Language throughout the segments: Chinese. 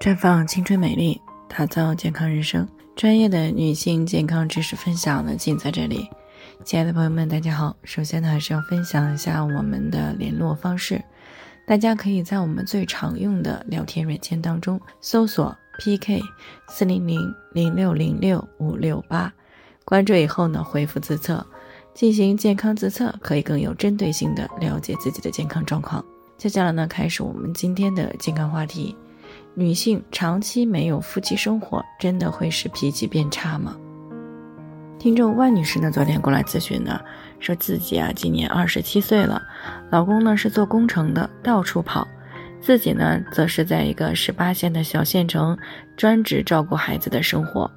绽放青春美丽，打造健康人生。专业的女性健康知识分享呢，尽在这里。亲爱的朋友们，大家好。首先呢，还是要分享一下我们的联络方式。大家可以在我们最常用的聊天软件当中搜索 PK 四零零零六零六五六八，关注以后呢，回复自测进行健康自测，可以更有针对性的了解自己的健康状况。接下来呢，开始我们今天的健康话题。女性长期没有夫妻生活，真的会使脾气变差吗？听众万女士呢，昨天过来咨询呢，说自己啊今年二十七岁了，老公呢是做工程的，到处跑，自己呢则是在一个十八线的小县城，专职照顾孩子的生活。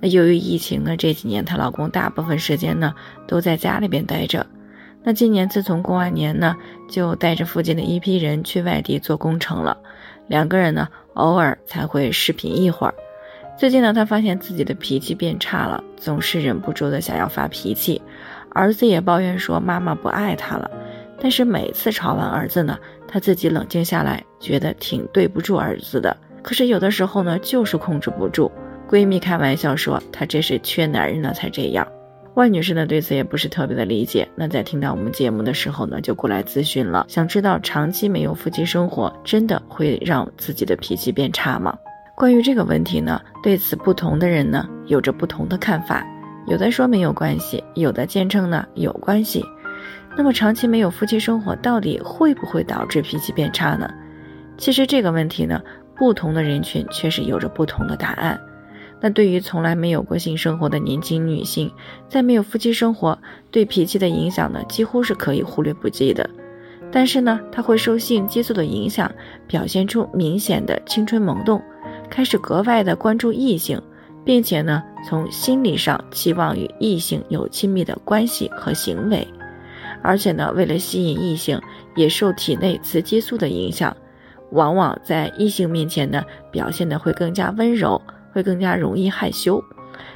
那由于疫情呢，这几年她老公大部分时间呢都在家里边待着。那今年自从过完年呢，就带着附近的一批人去外地做工程了，两个人呢。偶尔才会视频一会儿。最近呢，她发现自己的脾气变差了，总是忍不住的想要发脾气。儿子也抱怨说妈妈不爱他了。但是每次吵完儿子呢，她自己冷静下来，觉得挺对不住儿子的。可是有的时候呢，就是控制不住。闺蜜开玩笑说，她这是缺男人了才这样。万女士呢对此也不是特别的理解，那在听到我们节目的时候呢，就过来咨询了，想知道长期没有夫妻生活，真的会让自己的脾气变差吗？关于这个问题呢，对此不同的人呢有着不同的看法，有的说没有关系，有的坚称呢有关系。那么长期没有夫妻生活，到底会不会导致脾气变差呢？其实这个问题呢，不同的人群确实有着不同的答案。那对于从来没有过性生活的年轻女性，在没有夫妻生活，对脾气的影响呢，几乎是可以忽略不计的。但是呢，她会受性激素的影响，表现出明显的青春萌动，开始格外的关注异性，并且呢，从心理上期望与异性有亲密的关系和行为，而且呢，为了吸引异性，也受体内雌激素的影响，往往在异性面前呢，表现的会更加温柔。会更加容易害羞，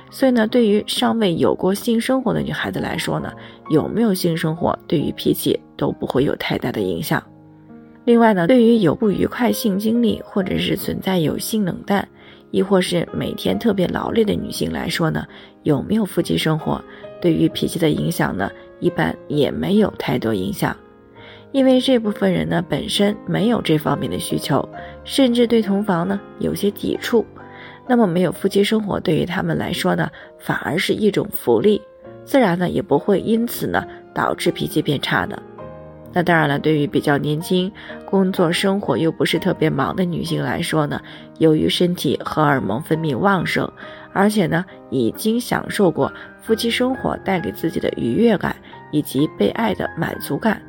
所以呢，对于尚未有过性生活的女孩子来说呢，有没有性生活对于脾气都不会有太大的影响。另外呢，对于有不愉快性经历或者是存在有性冷淡，亦或是每天特别劳累的女性来说呢，有没有夫妻生活对于脾气的影响呢，一般也没有太多影响，因为这部分人呢本身没有这方面的需求，甚至对同房呢有些抵触。那么没有夫妻生活对于他们来说呢，反而是一种福利，自然呢也不会因此呢导致脾气变差的。那当然了，对于比较年轻、工作生活又不是特别忙的女性来说呢，由于身体荷尔蒙分泌旺盛，而且呢已经享受过夫妻生活带给自己的愉悦感以及被爱的满足感，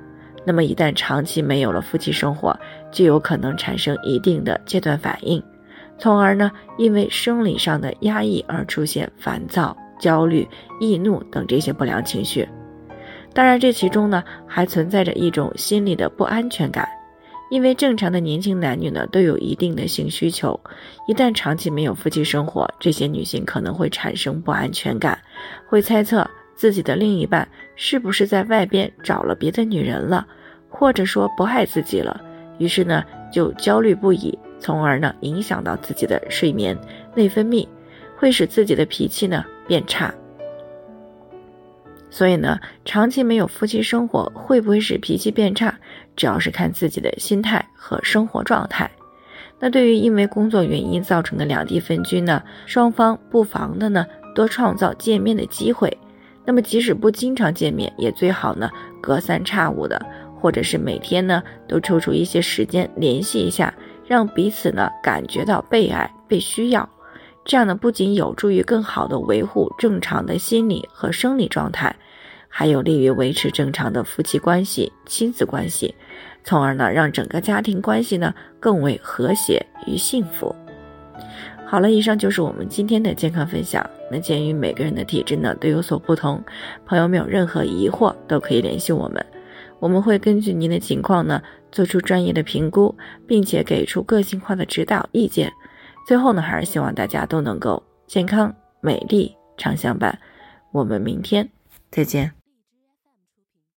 那么一旦长期没有了夫妻生活，就有可能产生一定的戒断反应。从而呢，因为生理上的压抑而出现烦躁、焦虑、易怒等这些不良情绪。当然，这其中呢还存在着一种心理的不安全感，因为正常的年轻男女呢都有一定的性需求，一旦长期没有夫妻生活，这些女性可能会产生不安全感，会猜测自己的另一半是不是在外边找了别的女人了，或者说不爱自己了，于是呢就焦虑不已。从而呢，影响到自己的睡眠、内分泌，会使自己的脾气呢变差。所以呢，长期没有夫妻生活，会不会使脾气变差？主要是看自己的心态和生活状态。那对于因为工作原因造成的两地分居呢，双方不妨的呢多创造见面的机会。那么即使不经常见面，也最好呢隔三差五的，或者是每天呢都抽出一些时间联系一下。让彼此呢感觉到被爱、被需要，这样呢不仅有助于更好的维护正常的心理和生理状态，还有利于维持正常的夫妻关系、亲子关系，从而呢让整个家庭关系呢更为和谐与幸福。好了，以上就是我们今天的健康分享。那鉴于每个人的体质呢都有所不同，朋友们有任何疑惑都可以联系我们。我们会根据您的情况呢，做出专业的评估，并且给出个性化的指导意见。最后呢，还是希望大家都能够健康、美丽、常相伴。我们明天再见。